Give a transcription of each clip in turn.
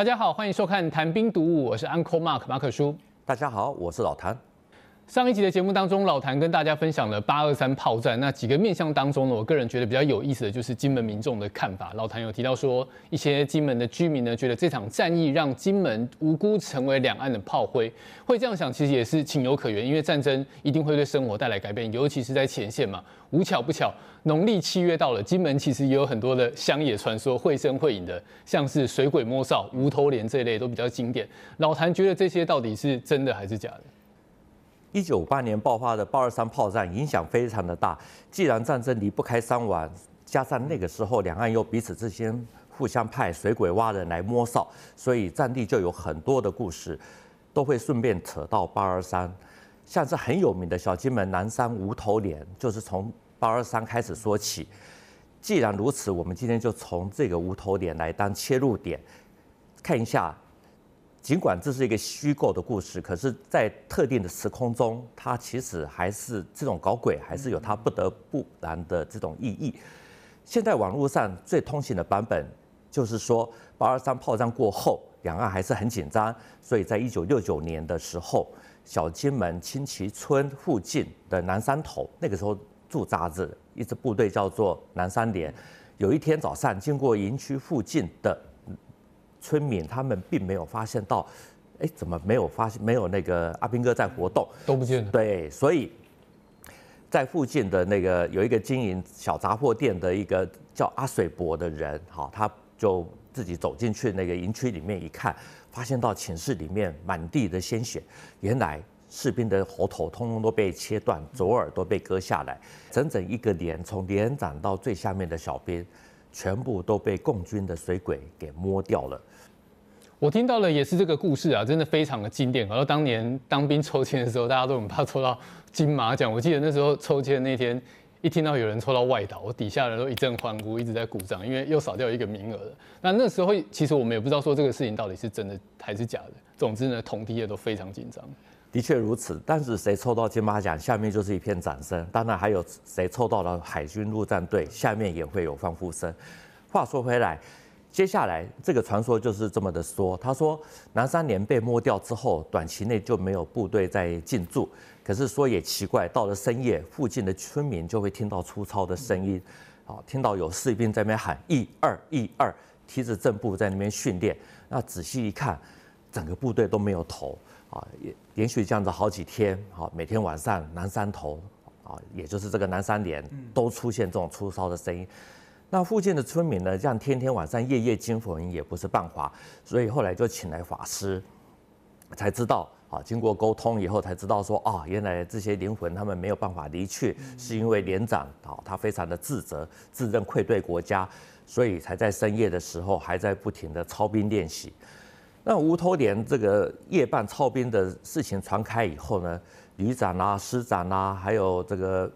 大家好，欢迎收看《谈兵读物》，我是 Uncle Mark 马可叔。大家好，我是老谭。上一集的节目当中，老谭跟大家分享了八二三炮战。那几个面向当中呢，我个人觉得比较有意思的就是金门民众的看法。老谭有提到说，一些金门的居民呢，觉得这场战役让金门无辜成为两岸的炮灰。会这样想，其实也是情有可原，因为战争一定会对生活带来改变，尤其是在前线嘛。无巧不巧，农历七月到了，金门其实也有很多的乡野传说，绘声绘影的，像是水鬼摸哨、无头连这一类都比较经典。老谭觉得这些到底是真的还是假的？一九五八年爆发的八二三炮战影响非常的大。既然战争离不开伤亡，加上那个时候两岸又彼此之间互相派水鬼挖人来摸哨，所以战地就有很多的故事，都会顺便扯到八二三。像是很有名的小金门南山无头脸，就是从八二三开始说起。既然如此，我们今天就从这个无头脸来当切入点，看一下。尽管这是一个虚构的故事，可是，在特定的时空中，它其实还是这种搞鬼，还是有它不得不然的这种意义。现在网络上最通行的版本就是说，八二三炮战过后，两岸还是很紧张，所以在一九六九年的时候，小金门青崎村附近的南山头，那个时候驻扎着一支部队叫做南山连。有一天早上，经过营区附近的。村民他们并没有发现到，哎，怎么没有发现没有那个阿兵哥在活动？都不见了。对，所以在附近的那个有一个经营小杂货店的一个叫阿水伯的人，哈，他就自己走进去那个营区里面一看，发现到寝室里面满地的鲜血，原来士兵的喉头通通都被切断，左耳都被割下来，整整一个连，从连长到最下面的小兵。全部都被共军的水鬼给摸掉了。我听到的也是这个故事啊，真的非常的经典。然后当年当兵抽签的时候，大家都很怕抽到金马奖。我记得那时候抽签那天，一听到有人抽到外岛，我底下人都一阵欢呼，一直在鼓掌，因为又少掉一个名额了。那那时候其实我们也不知道说这个事情到底是真的还是假的。总之呢，同梯的都非常紧张。的确如此，但是谁抽到金马奖，下面就是一片掌声。当然还有谁抽到了海军陆战队，下面也会有欢呼声。话说回来，接下来这个传说就是这么的说。他说南山连被摸掉之后，短期内就没有部队再进驻。可是说也奇怪，到了深夜，附近的村民就会听到粗糙的声音，啊，听到有士兵在那边喊一二一二，提着正步在那边训练。那仔细一看，整个部队都没有头。啊，也连续这样子好几天，啊，每天晚上南山头，啊，也就是这个南山连，都出现这种粗糙的声音。那附近的村民呢，这样天天晚上夜夜惊魂也不是办法，所以后来就请来法师，才知道，啊，经过沟通以后才知道说，啊，原来这些灵魂他们没有办法离去，是因为连长啊，他非常的自责，自认愧对国家，所以才在深夜的时候还在不停的操兵练习。那吴头连这个夜半操兵的事情传开以后呢，旅长啊、师长啊，还有这个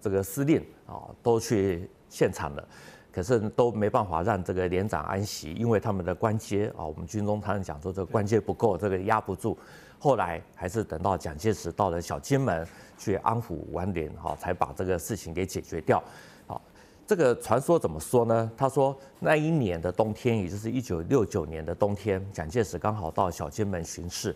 这个司令啊，都去现场了，可是都没办法让这个连长安息，因为他们的官阶啊，我们军中常常讲说这个官阶不够，这个压不住。后来还是等到蒋介石到了小金门去安抚完连，哈，才把这个事情给解决掉。这个传说怎么说呢？他说那一年的冬天，也就是一九六九年的冬天，蒋介石刚好到小金门巡视，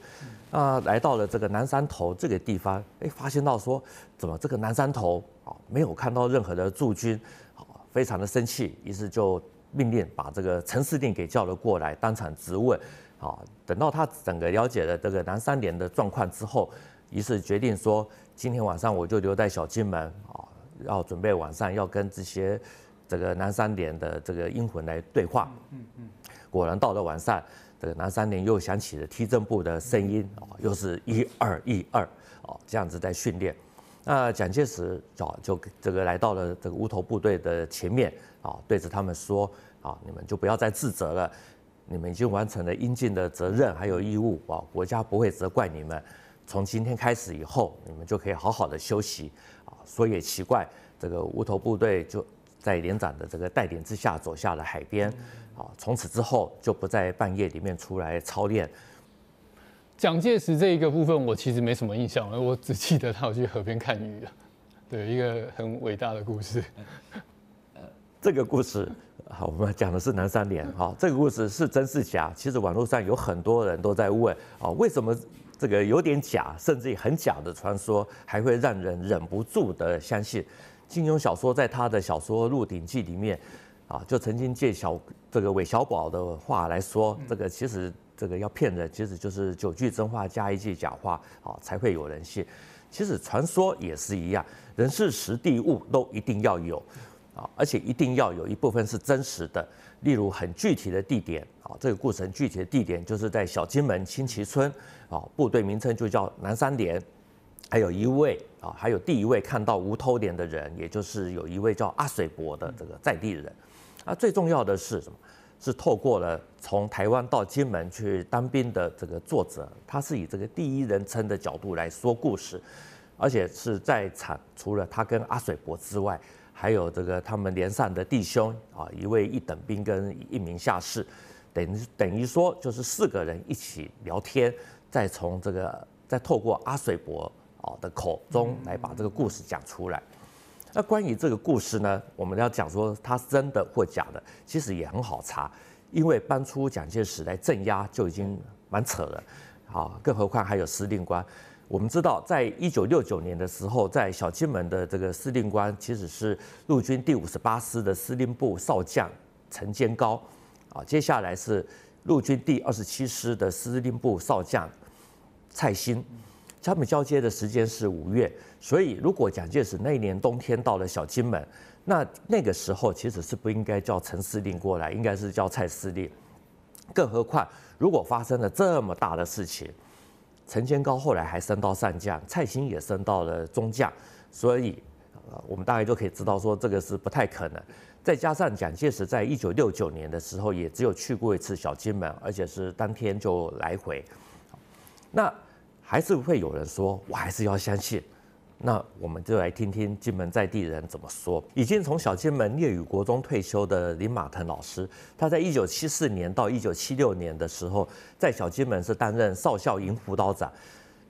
啊，来到了这个南山头这个地方，哎，发现到说怎么这个南山头啊没有看到任何的驻军，啊，非常的生气，于是就命令把这个陈司令给叫了过来，当场质问，啊，等到他整个了解了这个南山连的状况之后，于是决定说今天晚上我就留在小金门啊。要准备晚上要跟这些这个南三连的这个阴魂来对话。嗯嗯。果然到了晚上，这个南三连又响起了踢正步的声音啊，又是一二一二啊，这样子在训练。那蒋介石啊就这个来到了这个无头部队的前面啊，对着他们说啊，你们就不要再自责了，你们已经完成了应尽的责任还有义务啊，国家不会责怪你们。从今天开始以后，你们就可以好好的休息。说也奇怪，这个无头部队就在连长的这个带领之下走下了海边，啊，从此之后就不在半夜里面出来操练。蒋介石这一个部分我其实没什么印象，我只记得他有去河边看鱼了，对，一个很伟大的故事。这个故事，好，我们讲的是南三连。哈，这个故事是真是假？其实网络上有很多人都在问啊，为什么这个有点假，甚至于很假的传说，还会让人忍不住的相信？金庸小说在他的小说《鹿鼎记》里面啊，就曾经借小这个韦小宝的话来说，这个其实这个要骗人，其实就是九句真话加一句假话啊，才会有人信。其实传说也是一样，人事时地物都一定要有，啊，而且一定要有一部分是真实的。例如很具体的地点，啊，这个故事具体的地点就是在小金门青旗村，啊，部队名称就叫南三连。还有一位啊，还有第一位看到无头脸的人，也就是有一位叫阿水伯的这个在地人。啊，最重要的是什么？是透过了从台湾到金门去当兵的这个作者，他是以这个第一人称的角度来说故事，而且是在场除了他跟阿水伯之外，还有这个他们连上的弟兄啊，一位一等兵跟一名下士，等于等于说就是四个人一起聊天，再从这个再透过阿水伯啊的口中来把这个故事讲出来。那关于这个故事呢，我们要讲说它是真的或假的，其实也很好查，因为搬出蒋介石来镇压就已经蛮扯了，啊，更何况还有司令官。我们知道，在一九六九年的时候，在小金门的这个司令官其实是陆军第五十八师的司令部少将陈坚高，啊，接下来是陆军第二十七师的司令部少将蔡新。他们交接的时间是五月，所以如果蒋介石那一年冬天到了小金门，那那个时候其实是不应该叫陈司令过来，应该是叫蔡司令。更何况，如果发生了这么大的事情，陈坚高后来还升到上将，蔡兴也升到了中将，所以我们大概就可以知道说这个是不太可能。再加上蒋介石在一九六九年的时候也只有去过一次小金门，而且是当天就来回，那。还是会有人说，我还是要相信。那我们就来听听金门在地人怎么说。已经从小金门烈屿国中退休的林马腾老师，他在一九七四年到一九七六年的时候，在小金门是担任少校营辅导长。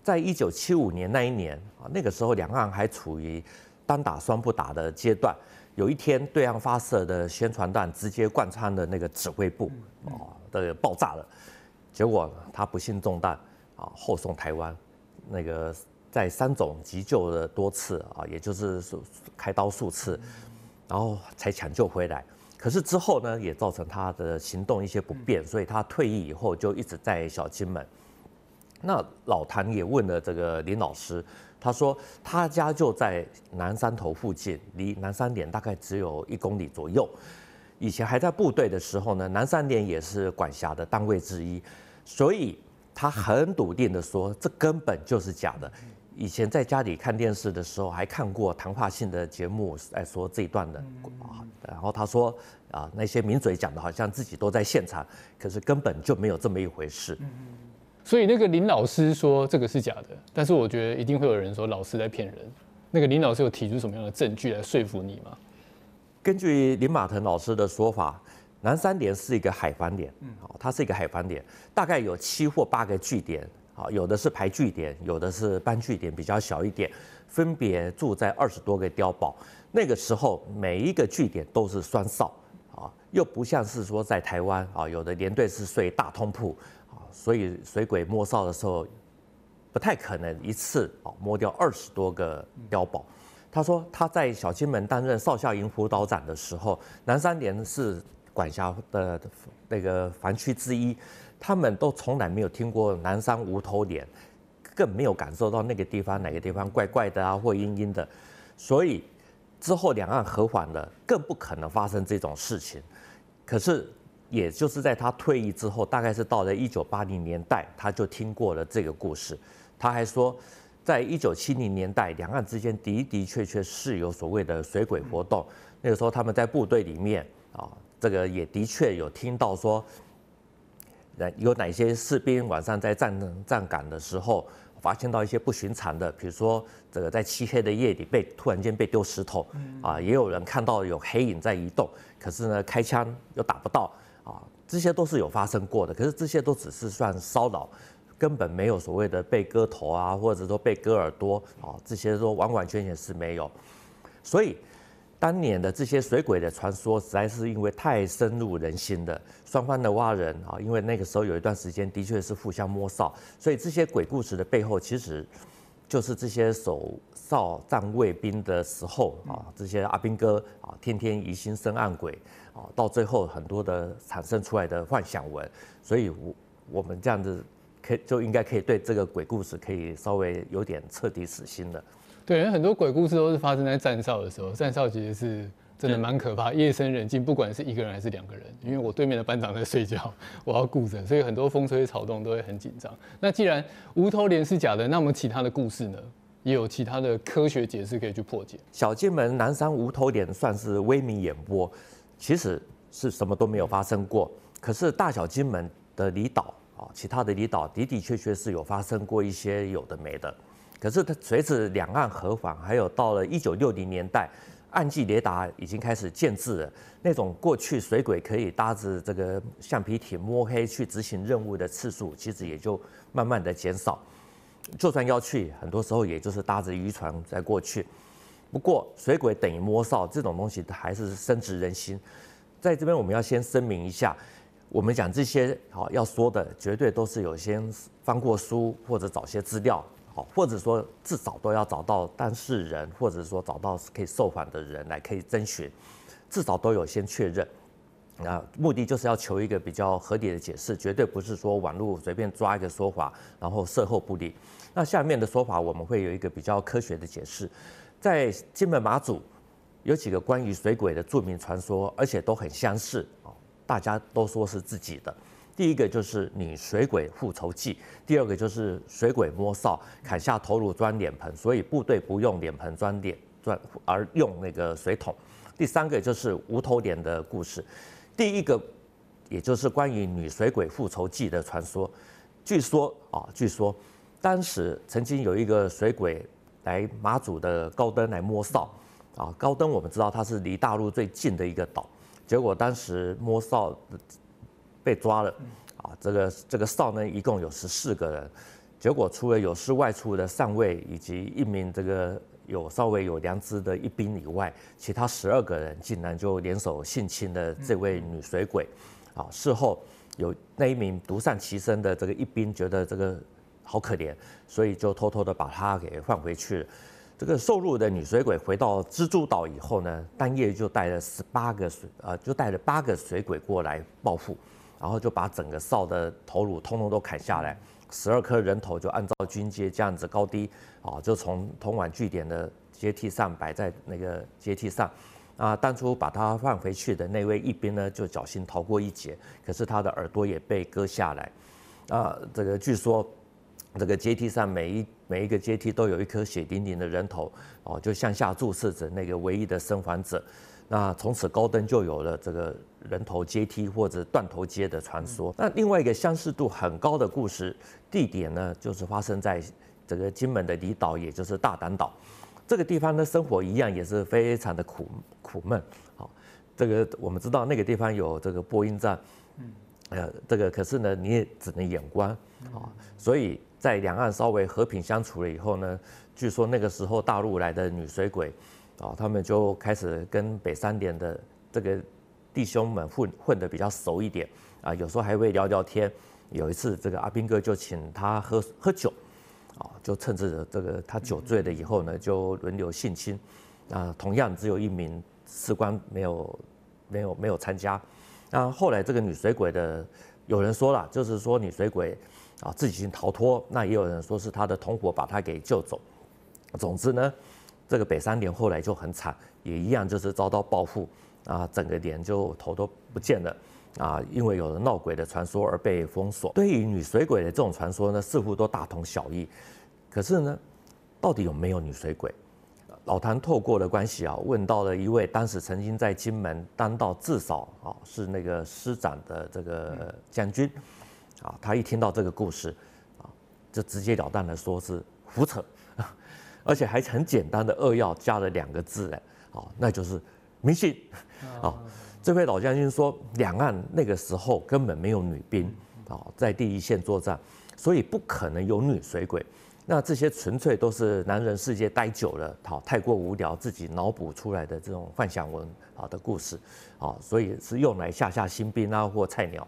在一九七五年那一年啊，那个时候两岸还处于单打双不打的阶段。有一天，对岸发射的宣传弹直接贯穿了那个指挥部，啊，的爆炸了。结果他不幸中弹。啊，后送台湾，那个在三总急救了多次啊，也就是开刀数次，然后才抢救回来。可是之后呢，也造成他的行动一些不便，所以他退役以后就一直在小金门。那老谭也问了这个林老师，他说他家就在南山头附近，离南山连大概只有一公里左右。以前还在部队的时候呢，南山连也是管辖的单位之一，所以。他很笃定的说，这根本就是假的。以前在家里看电视的时候，还看过谈话性的节目来说这一段的啊。然后他说啊，那些名嘴讲的好像自己都在现场，可是根本就没有这么一回事。所以那个林老师说这个是假的，但是我觉得一定会有人说老师在骗人。那个林老师有提出什么样的证据来说服你吗？根据林马腾老师的说法。南三连是一个海防点，好，它是一个海防点，大概有七或八个据点，啊，有的是排据点，有的是班据点，比较小一点，分别住在二十多个碉堡。那个时候，每一个据点都是双哨，啊，又不像是说在台湾啊，有的连队是睡大通铺，啊，所以水鬼摸哨的时候，不太可能一次啊摸掉二十多个碉堡。他说他在小金门担任少校营辅导长的时候，南三连是。管辖的那个防区之一，他们都从来没有听过南山无头脸，更没有感受到那个地方哪个地方怪怪的啊，或阴阴的，所以之后两岸和缓了，更不可能发生这种事情。可是，也就是在他退役之后，大概是到了一九八零年代，他就听过了这个故事。他还说，在一九七零年代，两岸之间的的确确是有所谓的水鬼活动。那个时候他们在部队里面啊。这个也的确有听到说，有哪些士兵晚上在站站岗的时候，发现到一些不寻常的，比如说这个在漆黑的夜里被突然间被丢石头，啊，也有人看到有黑影在移动，可是呢开枪又打不到，啊，这些都是有发生过的，可是这些都只是算骚扰，根本没有所谓的被割头啊，或者说被割耳朵啊，这些都完完全全是没有，所以。当年的这些水鬼的传说，实在是因为太深入人心了。双方的蛙人啊，因为那个时候有一段时间的确是互相摸哨，所以这些鬼故事的背后，其实就是这些守哨站卫兵的时候啊，这些阿兵哥啊，天天疑心生暗鬼啊，到最后很多的产生出来的幻想文。所以，我我们这样子可以就应该可以对这个鬼故事可以稍微有点彻底死心了。对，很多鬼故事都是发生在站哨的时候，站哨其实是真的蛮可怕，夜深人静，不管是一个人还是两个人，因为我对面的班长在睡觉，我要顾着，所以很多风吹草动都会很紧张。那既然无头连是假的，那么其他的故事呢，也有其他的科学解释可以去破解。小金门南山无头连算是威名远播，其实是什么都没有发生过。可是大小金门的离岛啊，其他的离岛的的确确是有发生过一些有的没的。可是它随着两岸和缓，还有到了一九六零年代，岸际雷达已经开始建置了。那种过去水鬼可以搭着这个橡皮艇摸黑去执行任务的次数，其实也就慢慢的减少。就算要去，很多时候也就是搭着渔船再过去。不过水鬼等于摸哨这种东西还是深植人心。在这边我们要先声明一下，我们讲这些好要说的，绝对都是有先翻过书或者找些资料。或者说至少都要找到当事人，或者说找到可以受访的人来可以征询，至少都有先确认。那目的就是要求一个比较合理的解释，绝对不是说网络随便抓一个说法，然后事后不理。那下面的说法我们会有一个比较科学的解释。在金门马祖有几个关于水鬼的著名传说，而且都很相似啊，大家都说是自己的。第一个就是女水鬼复仇记，第二个就是水鬼摸哨砍下头颅装脸盆，所以部队不用脸盆装脸装，而用那个水桶。第三个就是无头脸的故事。第一个，也就是关于女水鬼复仇记的传说。据说啊，据说当时曾经有一个水鬼来马祖的高登来摸哨啊，高登我们知道它是离大陆最近的一个岛，结果当时摸哨。被抓了，啊，这个这个哨呢，一共有十四个人，结果除了有事外出的上尉以及一名这个有稍微有良知的一兵以外，其他十二个人竟然就联手性侵了这位女水鬼，啊，事后有那一名独善其身的这个一兵觉得这个好可怜，所以就偷偷的把她给放回去了。这个受辱的女水鬼回到蜘蛛岛以后呢，当夜就带了十八个水，呃，就带了八个水鬼过来报复。然后就把整个哨的头颅通通都砍下来，十二颗人头就按照军阶这样子高低啊，就从通往据点的阶梯上摆在那个阶梯上。啊，当初把他放回去的那位一兵呢，就侥幸逃过一劫，可是他的耳朵也被割下来。啊，这个据说这个阶梯上每一每一个阶梯都有一颗血淋淋的人头，哦，就向下注视着那个唯一的生还者。那从此高登就有了这个人头阶梯或者断头街的传说。那另外一个相似度很高的故事地点呢，就是发生在这个金门的离岛，也就是大胆岛。这个地方的生活一样也是非常的苦苦闷。好，这个我们知道那个地方有这个播音站，嗯呃，这个可是呢你也只能眼观啊。所以在两岸稍微和平相处了以后呢，据说那个时候大陆来的女水鬼。啊，他们就开始跟北三连的这个弟兄们混混得比较熟一点啊，有时候还会聊聊天。有一次，这个阿兵哥就请他喝喝酒，啊，就趁着这个他酒醉了以后呢，就轮流性侵。啊，同样只有一名士官没有没有没有参加。那后来这个女水鬼的有人说了，就是说女水鬼啊自己先逃脱，那也有人说是他的同伙把他给救走。总之呢。这个北三连后来就很惨，也一样就是遭到报复啊，整个连就头都不见了啊，因为有了闹鬼的传说而被封锁。对于女水鬼的这种传说呢，似乎都大同小异。可是呢，到底有没有女水鬼？老谭透过的关系啊，问到了一位当时曾经在金门当到至少啊是那个师长的这个将军啊，他一听到这个故事啊，就直截了当的说是胡扯。而且还很简单的扼要加了两个字哎，哦，那就是迷信。哦，这位老将军说，两岸那个时候根本没有女兵，哦，在第一线作战，所以不可能有女水鬼。那这些纯粹都是男人世界待久了，好太过无聊，自己脑补出来的这种幻想文啊的故事，啊，所以是用来吓吓新兵啊或菜鸟。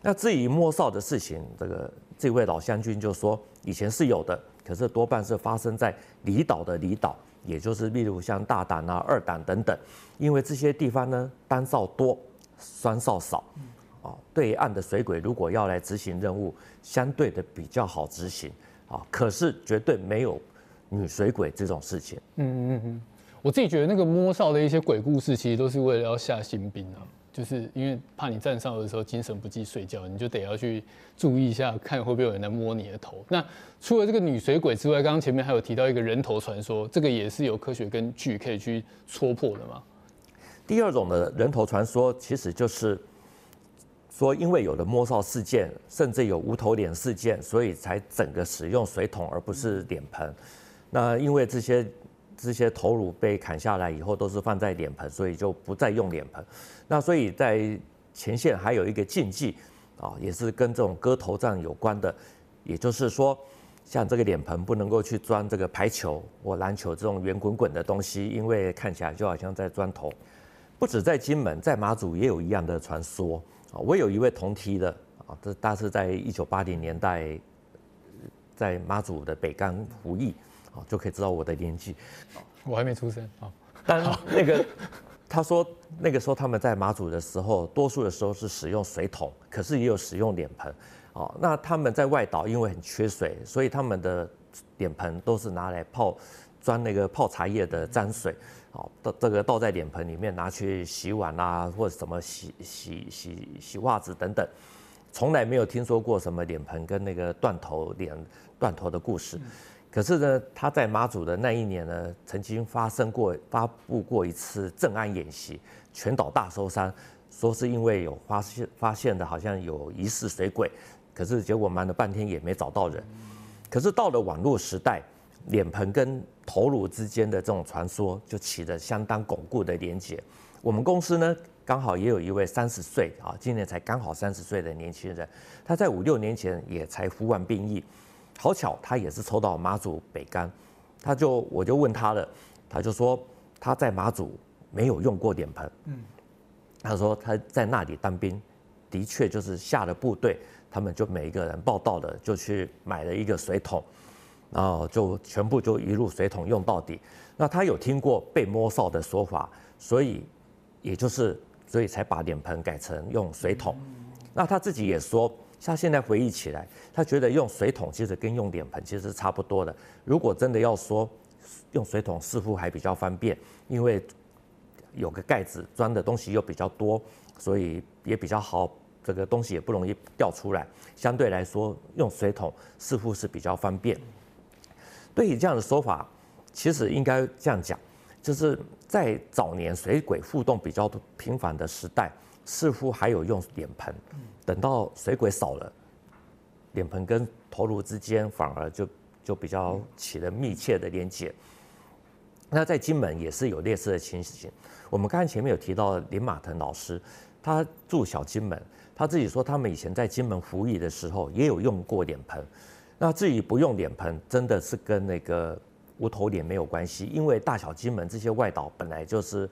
那至于摸哨的事情，这个这位老将军就说，以前是有的，可是多半是发生在离岛的离岛，也就是例如像大胆啊、二胆等等，因为这些地方呢单哨多，双哨少，啊，对岸的水鬼如果要来执行任务，相对的比较好执行。啊，可是绝对没有女水鬼这种事情。嗯嗯嗯，我自己觉得那个摸哨的一些鬼故事，其实都是为了要吓新兵啊，就是因为怕你站哨的时候精神不济睡觉，你就得要去注意一下，看会不会有人来摸你的头。那除了这个女水鬼之外，刚刚前面还有提到一个人头传说，这个也是有科学根据可以去戳破的吗？第二种的人头传说，其实就是。说，因为有了摸哨事件，甚至有无头脸事件，所以才整个使用水桶而不是脸盆。那因为这些这些头颅被砍下来以后，都是放在脸盆，所以就不再用脸盆。那所以在前线还有一个禁忌啊，也是跟这种割头葬有关的，也就是说，像这个脸盆不能够去装这个排球或篮球这种圆滚滚的东西，因为看起来就好像在钻头。不止在金门，在马祖也有一样的传说。啊，我有一位同梯的啊，这大是在一九八零年代，在马祖的北竿服役，啊，就可以知道我的年纪。我还没出生啊。但那个他说，那个时候他们在马祖的时候，多数的时候是使用水桶，可是也有使用脸盆。哦，那他们在外岛因为很缺水，所以他们的脸盆都是拿来泡，装那个泡茶叶的沾水。好，倒这个倒在脸盆里面，拿去洗碗啊，或者什么洗洗洗洗袜子等等，从来没有听说过什么脸盆跟那个断头脸断头的故事。可是呢，他在马祖的那一年呢，曾经发生过发布过一次正安演习，全岛大搜山，说是因为有发现发现的好像有疑似水鬼，可是结果瞒了半天也没找到人。可是到了网络时代。脸盆跟头颅之间的这种传说就起了相当巩固的连结。我们公司呢，刚好也有一位三十岁啊，今年才刚好三十岁的年轻人，他在五六年前也才服完兵役，好巧他也是抽到马祖北干，他就我就问他了，他就说他在马祖没有用过脸盆，嗯，他说他在那里当兵，的确就是下了部队，他们就每一个人报到了就去买了一个水桶。然后就全部就一路水桶用到底。那他有听过被摸哨的说法，所以也就是所以才把脸盆改成用水桶。那他自己也说，他现在回忆起来，他觉得用水桶其实跟用脸盆其实是差不多的。如果真的要说用水桶似乎还比较方便，因为有个盖子装的东西又比较多，所以也比较好，这个东西也不容易掉出来。相对来说，用水桶似乎是比较方便。对于这样的说法，其实应该这样讲，就是在早年水鬼互动比较频繁的时代，似乎还有用脸盆。等到水鬼少了，脸盆跟头颅之间反而就就比较起了密切的连接。那在金门也是有类似的情形。我们刚才前面有提到林马腾老师，他住小金门，他自己说他们以前在金门服役的时候也有用过脸盆。那至于不用脸盆，真的是跟那个无头脸没有关系，因为大小金门这些外岛本来就是，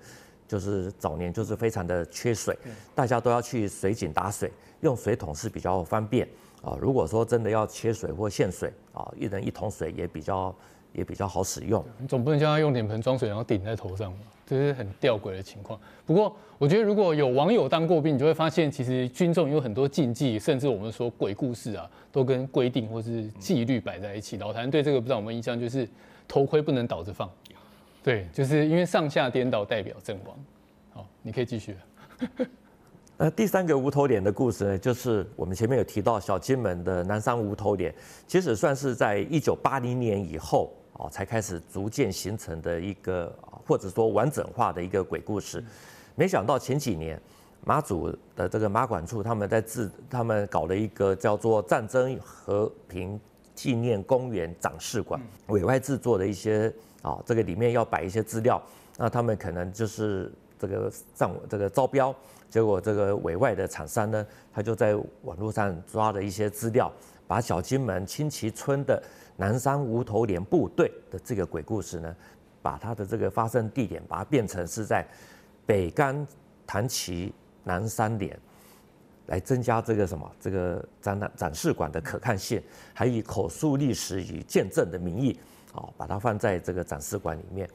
就是早年就是非常的缺水，大家都要去水井打水，用水桶是比较方便啊。如果说真的要缺水或限水啊，一人一桶水也比较也比较好使用。你总不能叫他用脸盆装水然后顶在头上吧？这是很吊诡的情况。不过，我觉得如果有网友当过兵，你就会发现，其实军中有很多禁忌，甚至我们说鬼故事啊，都跟规定或是纪律摆在一起。老谭对这个不知道有没有印象，就是头盔不能倒着放。对，就是因为上下颠倒代表阵亡。好，你可以继续。那 第三个无头脸的故事呢，就是我们前面有提到小金门的南山无头脸，其实算是在一九八零年以后哦，才开始逐渐形成的一个。或者说完整化的一个鬼故事，没想到前几年马祖的这个马管处他们在自，他们搞了一个叫做战争和平纪念公园展示馆，委外制作的一些啊，这个里面要摆一些资料，那他们可能就是这个上这个招标，结果这个委外的厂商呢，他就在网络上抓了一些资料，把小金门清崎村的南山无头连部队的这个鬼故事呢，把它的这个发生地点把它变成是在北干潭崎南山连，来增加这个什么这个展览展示馆的可看性，还以口述历史与见证的名义，啊，把它放在这个展示馆里面。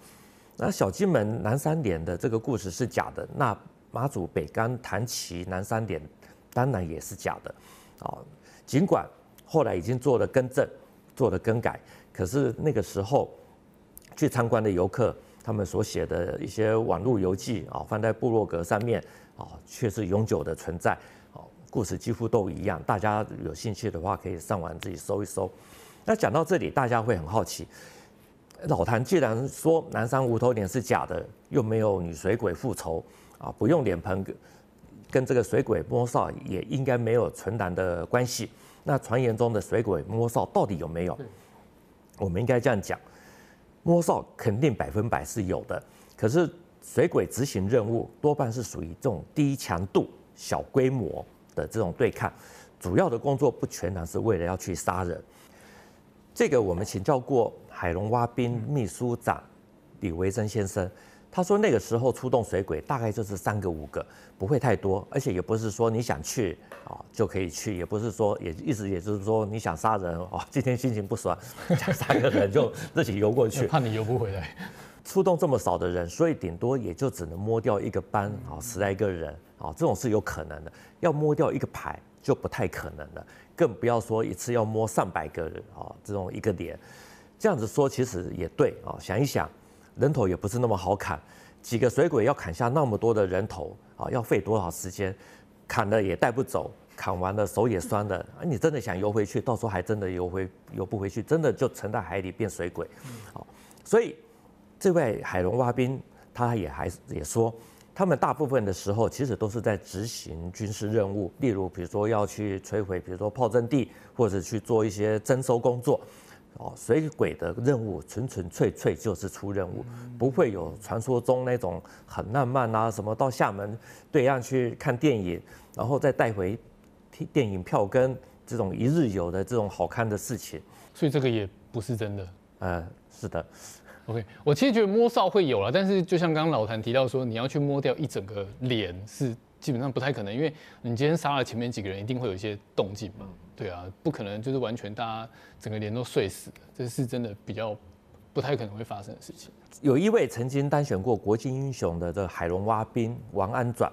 那小金门南山点的这个故事是假的，那马祖北竿潭崎南山点当然也是假的，啊，尽管后来已经做了更正，做了更改，可是那个时候去参观的游客，他们所写的一些网络游记啊，放在部落格上面啊，却是永久的存在，故事几乎都一样，大家有兴趣的话可以上网自己搜一搜。那讲到这里，大家会很好奇。老谭既然说南山无头脸是假的，又没有女水鬼复仇啊，不用脸盆跟这个水鬼摸哨也应该没有纯然的关系。那传言中的水鬼摸哨到底有没有？我们应该这样讲，摸哨肯定百分百是有的。可是水鬼执行任务多半是属于这种低强度、小规模的这种对抗，主要的工作不全然是为了要去杀人。这个我们请教过。海龙蛙兵秘书长李维珍先生，他说那个时候出动水鬼大概就是三个五个，不会太多，而且也不是说你想去啊就可以去，也不是说也意思也就是说你想杀人哦，今天心情不爽，想杀个人就自己游过去，怕你游不回来。出动这么少的人，所以顶多也就只能摸掉一个班啊，十来个人啊，这种是有可能的。要摸掉一个牌就不太可能了，更不要说一次要摸上百个人啊，这种一个连。这样子说其实也对啊，想一想，人头也不是那么好砍，几个水鬼要砍下那么多的人头啊，要费多少时间？砍了也带不走，砍完了手也酸了，啊，你真的想游回去，到时候还真的游回游不回去，真的就沉在海里变水鬼。好，所以这位海龙蛙兵他也还也说，他们大部分的时候其实都是在执行军事任务，例如比如说要去摧毁，比如说炮阵地，或者去做一些征收工作。哦，水鬼的任务纯纯粹粹就是出任务，不会有传说中那种很浪漫啊，什么到厦门对岸去看电影，然后再带回电影票根这种一日游的这种好看的事情。所以这个也不是真的。呃，是的。OK，我其实觉得摸哨会有了，但是就像刚刚老谭提到说，你要去摸掉一整个脸是基本上不太可能，因为你今天杀了前面几个人，一定会有一些动静嘛。对啊，不可能就是完全大家整个脸都睡死的，这是真的比较不太可能会发生的事情。有一位曾经当选过国际英雄的这个海龙蛙兵王安转，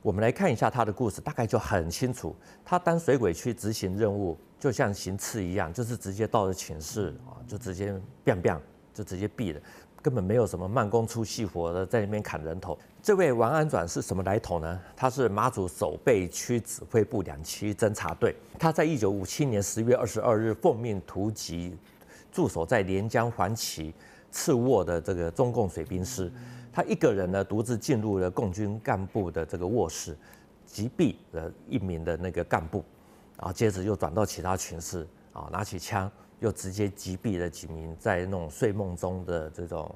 我们来看一下他的故事，大概就很清楚。他当水鬼去执行任务，就像行刺一样，就是直接到了寝室啊，就直接 biang biang 就直接毙了。根本没有什么慢工出细活的在那边砍人头。这位王安转是什么来头呢？他是马祖守备区指挥部两栖侦察队。他在一九五七年十月二十二日奉命突击驻守在连江黄岐次卧的这个中共水兵师。他一个人呢独自进入了共军干部的这个卧室，击毙了一名的那个干部，然后接着又转到其他群室啊，拿起枪。又直接击毙了几名在那种睡梦中的这种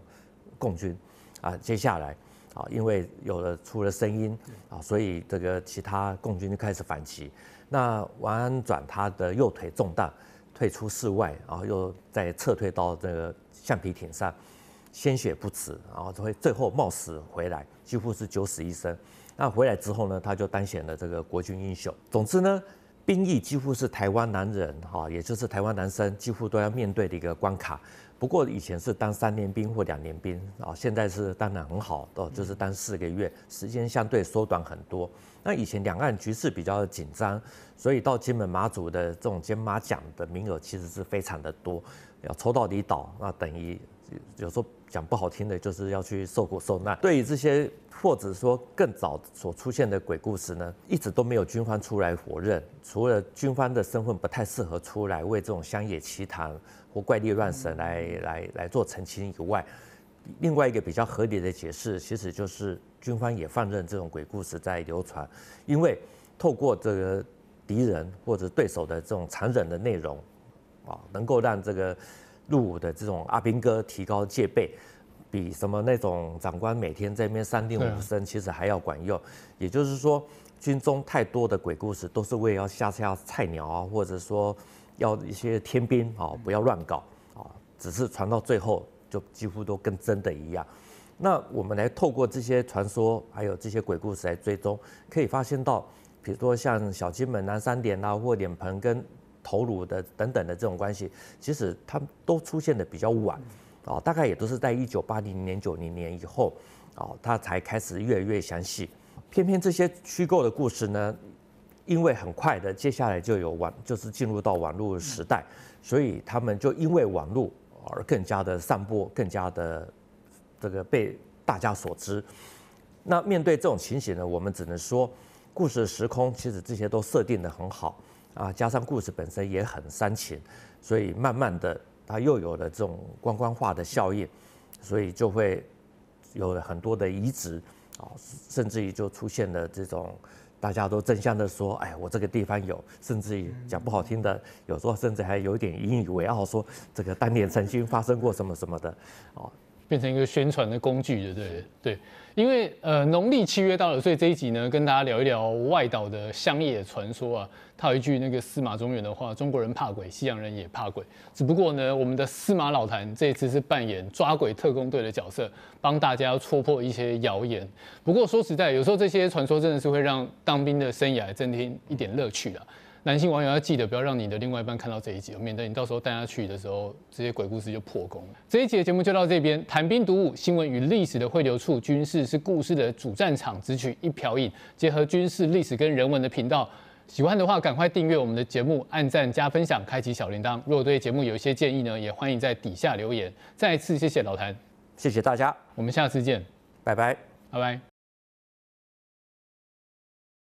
共军，啊，接下来啊，因为有了出了声音啊，所以这个其他共军就开始反击。那王安转他的右腿中弹，退出室外，然后又再撤退到这个橡皮艇上，鲜血不止，然后会最后冒死回来，几乎是九死一生。那回来之后呢，他就当选了这个国军英雄。总之呢。兵役几乎是台湾男人哈，也就是台湾男生几乎都要面对的一个关卡。不过以前是当三年兵或两年兵啊，现在是当然很好哦，就是当四个月，时间相对缩短很多。那以前两岸局势比较紧张，所以到金门马祖的这种金马奖的名额其实是非常的多，要抽到离岛，那等于有时候。讲不好听的，就是要去受苦受难。对于这些或者说更早所出现的鬼故事呢，一直都没有军方出来否认。除了军方的身份不太适合出来为这种乡野奇谈或怪力乱神来来来做澄清以外，另外一个比较合理的解释，其实就是军方也放任这种鬼故事在流传，因为透过这个敌人或者对手的这种残忍的内容，啊，能够让这个。入伍的这种阿兵哥提高戒备，比什么那种长官每天在那边三令五申其实还要管用。也就是说，军中太多的鬼故事都是为了要吓吓菜鸟啊，或者说要一些天兵啊，不要乱搞啊，只是传到最后就几乎都跟真的一样。那我们来透过这些传说，还有这些鬼故事来追踪，可以发现到，比如说像小金门南三点啊，或脸盆跟头颅的等等的这种关系，其实它都出现的比较晚，啊，大概也都是在一九八零年、九零年以后，啊，它才开始越来越详细。偏偏这些虚构的故事呢，因为很快的接下来就有网，就是进入到网络时代，所以他们就因为网络而更加的散播，更加的。这个被大家所知，那面对这种情形呢，我们只能说，故事的时空其实这些都设定的很好啊，加上故事本身也很煽情，所以慢慢的它又有了这种观光化的效应，所以就会有了很多的移植啊，甚至于就出现了这种大家都争相的说，哎，我这个地方有，甚至于讲不好听的，有时候甚至还有点引以为傲，说这个当年曾经发生过什么什么的，哦。变成一个宣传的工具，对对对，因为呃农历七月到了，所以这一集呢跟大家聊一聊外岛的乡野传说啊。他有一句那个司马中原的话：“中国人怕鬼，西洋人也怕鬼。”只不过呢，我们的司马老谭这一次是扮演抓鬼特工队的角色，帮大家戳破一些谣言。不过说实在，有时候这些传说真的是会让当兵的生涯增添一点乐趣的。男性网友要记得不要让你的另外一半看到这一集，免得你到时候带他去的时候，这些鬼故事就破功了。这一集的节目就到这边，谈兵读武，新闻与历史的汇流处，军事是故事的主战场，只取一瓢饮，结合军事历史跟人文的频道。喜欢的话，赶快订阅我们的节目，按赞加分享，开启小铃铛。如果对节目有一些建议呢，也欢迎在底下留言。再次谢谢老谭，谢谢大家，我们下次见，拜拜，拜拜。